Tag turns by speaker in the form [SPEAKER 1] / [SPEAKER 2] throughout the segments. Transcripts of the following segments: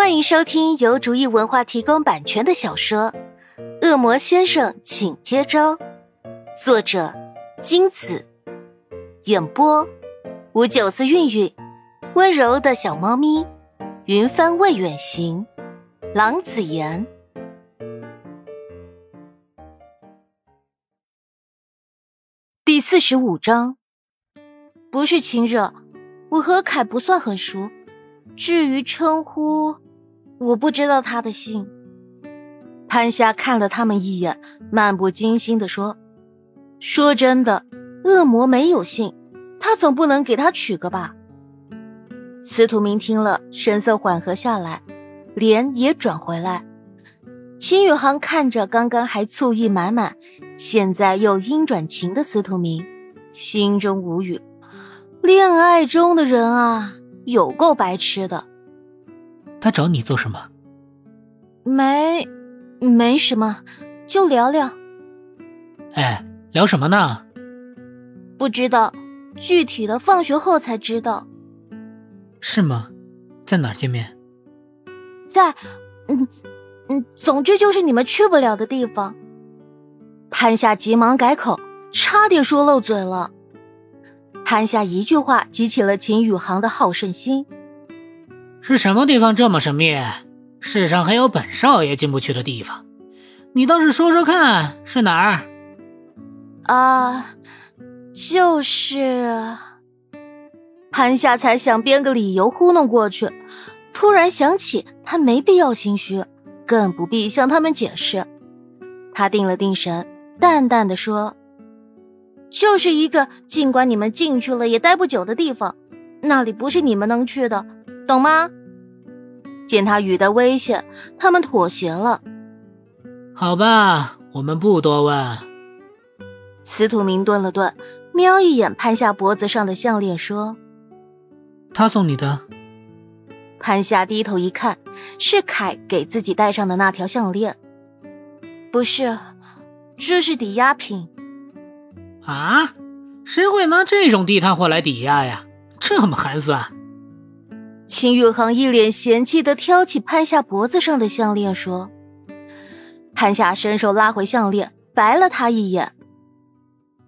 [SPEAKER 1] 欢迎收听由竹意文化提供版权的小说《恶魔先生，请接招》，作者金子，演播五九四韵韵，温柔的小猫咪，云帆未远行，郎子言。第四十五章，不是亲热，我和凯不算很熟。至于称呼，我不知道他的姓。潘夏看了他们一眼，漫不经心的说：“说真的，恶魔没有姓，他总不能给他取个吧？”司徒明听了，神色缓和下来，脸也转回来。秦宇航看着刚刚还醋意满满，现在又阴转晴的司徒明，心中无语。恋爱中的人啊！有够白痴的。
[SPEAKER 2] 他找你做什么？
[SPEAKER 1] 没，没什么，就聊聊。
[SPEAKER 2] 哎，聊什么呢？
[SPEAKER 1] 不知道，具体的放学后才知道。
[SPEAKER 2] 是吗？在哪儿见面？
[SPEAKER 1] 在，嗯嗯，总之就是你们去不了的地方。潘夏急忙改口，差点说漏嘴了。潘夏一句话激起了秦宇航的好胜心。
[SPEAKER 2] 是什么地方这么神秘？世上还有本少爷进不去的地方，你倒是说说看是哪儿？
[SPEAKER 1] 啊，就是……潘夏才想编个理由糊弄过去，突然想起他没必要心虚，更不必向他们解释。他定了定神，淡淡的说。就是一个尽管你们进去了也待不久的地方，那里不是你们能去的，懂吗？见他语带危险，他们妥协了。
[SPEAKER 2] 好吧，我们不多问。
[SPEAKER 1] 司徒明顿了顿，瞄一眼潘夏脖子上的项链，说：“
[SPEAKER 2] 他送你的。”
[SPEAKER 1] 潘夏低头一看，是凯给自己戴上的那条项链。不是，这是抵押品。
[SPEAKER 2] 啊，谁会拿这种地摊货来抵押呀？这么寒酸！
[SPEAKER 1] 秦宇航一脸嫌弃的挑起潘夏脖子上的项链，说：“潘夏伸手拉回项链，白了他一眼。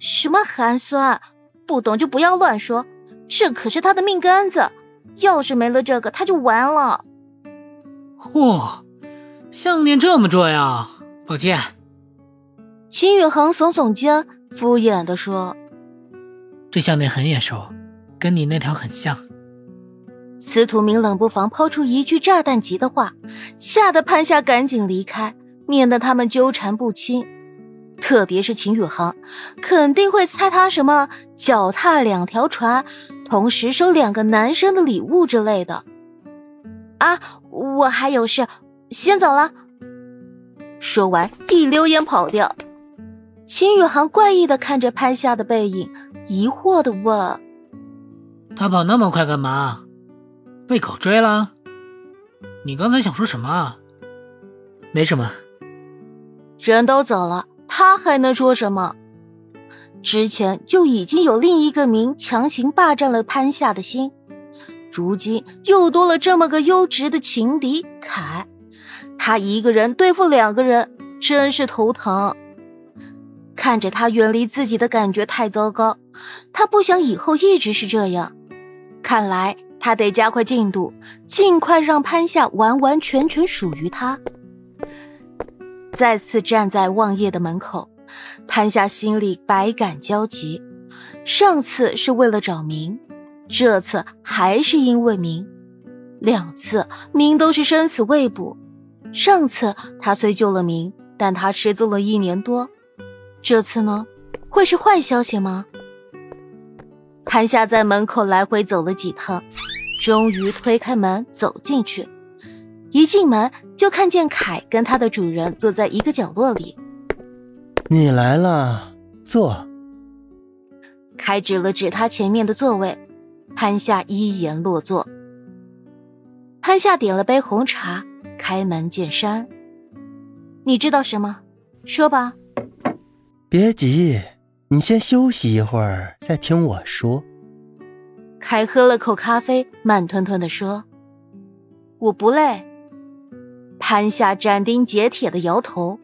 [SPEAKER 1] 什么寒酸？不懂就不要乱说。这可是他的命根子，要是没了这个，他就完了。”
[SPEAKER 2] 嚯，项链这么重要？抱歉。
[SPEAKER 1] 秦宇航耸耸肩。敷衍的说：“
[SPEAKER 2] 这项链很眼熟，跟你那条很像。”
[SPEAKER 1] 司徒明冷不防抛出一句炸弹级的话，吓得潘夏赶紧离开，免得他们纠缠不清。特别是秦宇航，肯定会猜他什么脚踏两条船，同时收两个男生的礼物之类的。啊，我还有事，先走了。说完，一溜烟跑掉。秦宇航怪异的看着潘夏的背影，疑惑的问：“
[SPEAKER 2] 他跑那么快干嘛？被狗追了？你刚才想说什么？没什么。
[SPEAKER 1] 人都走了，他还能说什么？之前就已经有另一个名强行霸占了潘夏的心，如今又多了这么个优质的情敌凯，他一个人对付两个人，真是头疼。”看着他远离自己的感觉太糟糕，他不想以后一直是这样。看来他得加快进度，尽快让潘夏完完全全属于他。再次站在望夜的门口，潘夏心里百感交集。上次是为了找明，这次还是因为明。两次明都是生死未卜。上次他虽救了明，但他失踪了一年多。这次呢，会是坏消息吗？潘夏在门口来回走了几趟，终于推开门走进去。一进门就看见凯跟他的主人坐在一个角落里。
[SPEAKER 3] 你来了，坐。
[SPEAKER 1] 凯指了指他前面的座位，潘夏依言落座。潘夏点了杯红茶，开门见山：“你知道什么？说吧。”
[SPEAKER 3] 别急，你先休息一会儿，再听我说。
[SPEAKER 1] 凯喝了口咖啡，慢吞吞的说：“我不累。”潘夏斩钉截铁的摇头：“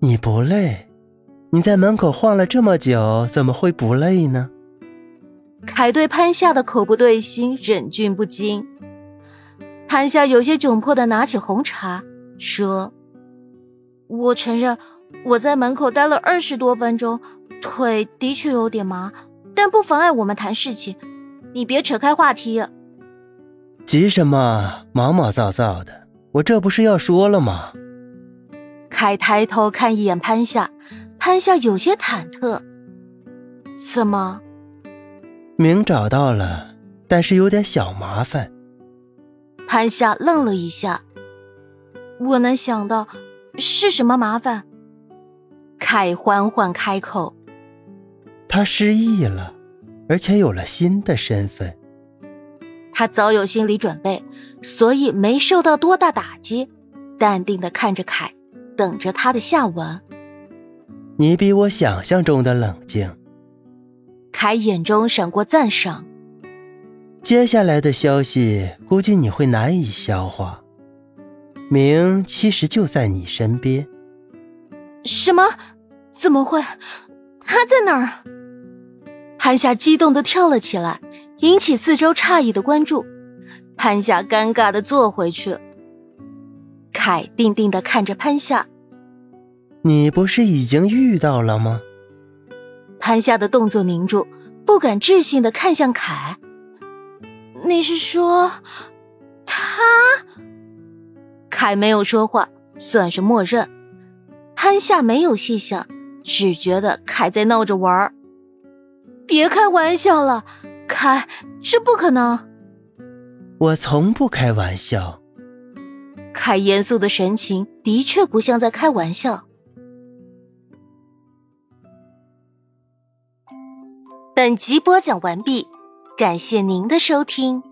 [SPEAKER 3] 你不累？你在门口晃了这么久，怎么会不累呢？”
[SPEAKER 1] 凯对潘夏的口不对心忍俊不禁。潘夏有些窘迫的拿起红茶，说：“我承认，我在门口待了二十多分钟，腿的确有点麻，但不妨碍我们谈事情。你别扯开话题。”
[SPEAKER 3] 急什么？毛毛躁躁的，我这不是要说了吗？
[SPEAKER 1] 凯抬头看一眼潘夏，潘夏有些忐忑。怎么？
[SPEAKER 3] 明找到了，但是有点小麻烦。
[SPEAKER 1] 潘夏愣了一下，我能想到是什么麻烦。凯缓缓开口：“
[SPEAKER 3] 他失忆了，而且有了新的身份。”
[SPEAKER 1] 他早有心理准备，所以没受到多大打击，淡定的看着凯，等着他的下文。
[SPEAKER 3] 你比我想象中的冷静。
[SPEAKER 1] 凯眼中闪过赞赏。
[SPEAKER 3] 接下来的消息估计你会难以消化。明其实就在你身边。
[SPEAKER 1] 什么？怎么会？他在哪儿？潘夏激动的跳了起来。引起四周诧异的关注，潘夏尴尬的坐回去。凯定定的看着潘夏：“
[SPEAKER 3] 你不是已经遇到了吗？”
[SPEAKER 1] 潘夏的动作凝住，不敢置信的看向凯：“你是说他？”凯没有说话，算是默认。潘夏没有细想，只觉得凯在闹着玩儿。别开玩笑了。开，这不可能！
[SPEAKER 3] 我从不开玩笑。
[SPEAKER 1] 凯严肃的神情的确不像在开玩笑。本集播讲完毕，感谢您的收听。